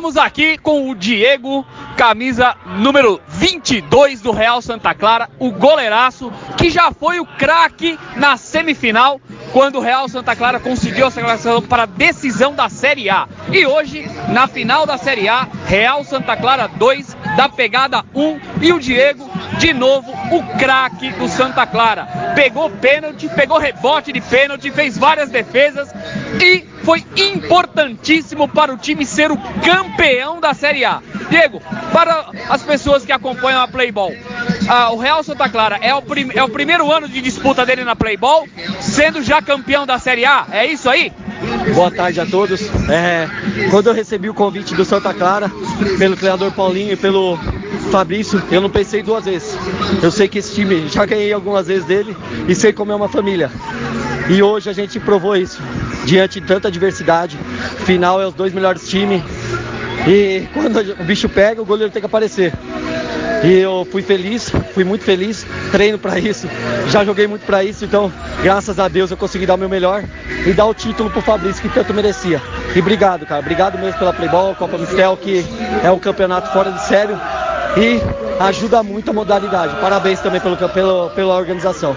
Estamos aqui com o Diego, camisa número 22 do Real Santa Clara, o goleiraço que já foi o craque na semifinal quando o Real Santa Clara conseguiu a classificação para a decisão da Série A. E hoje, na final da Série A, Real Santa Clara 2, da pegada 1 e o Diego, de novo, o craque do Santa Clara. Pegou pênalti, pegou rebote de pênalti, fez várias defesas e foi importantíssimo para o time ser o campeão da Série A. Diego, para as pessoas que acompanham a Playball, uh, o Real Santa Clara é o, é o primeiro ano de disputa dele na Playball, sendo já campeão da Série A, é isso aí? Boa tarde a todos. É, quando eu recebi o convite do Santa Clara, pelo treinador Paulinho e pelo Fabrício, eu não pensei duas vezes. Eu sei que esse time já ganhei algumas vezes dele e sei como é uma família. E hoje a gente provou isso. Diante de tanta adversidade, final é os dois melhores times. E quando o bicho pega, o goleiro tem que aparecer. E eu fui feliz, fui muito feliz, treino para isso, já joguei muito para isso, então graças a Deus eu consegui dar o meu melhor e dar o título pro Fabrício que tanto merecia. E obrigado, cara, obrigado mesmo pela Playball, Copa Mistel, que é um campeonato fora de sério e ajuda muito a modalidade. Parabéns também pelo, pelo, pela organização.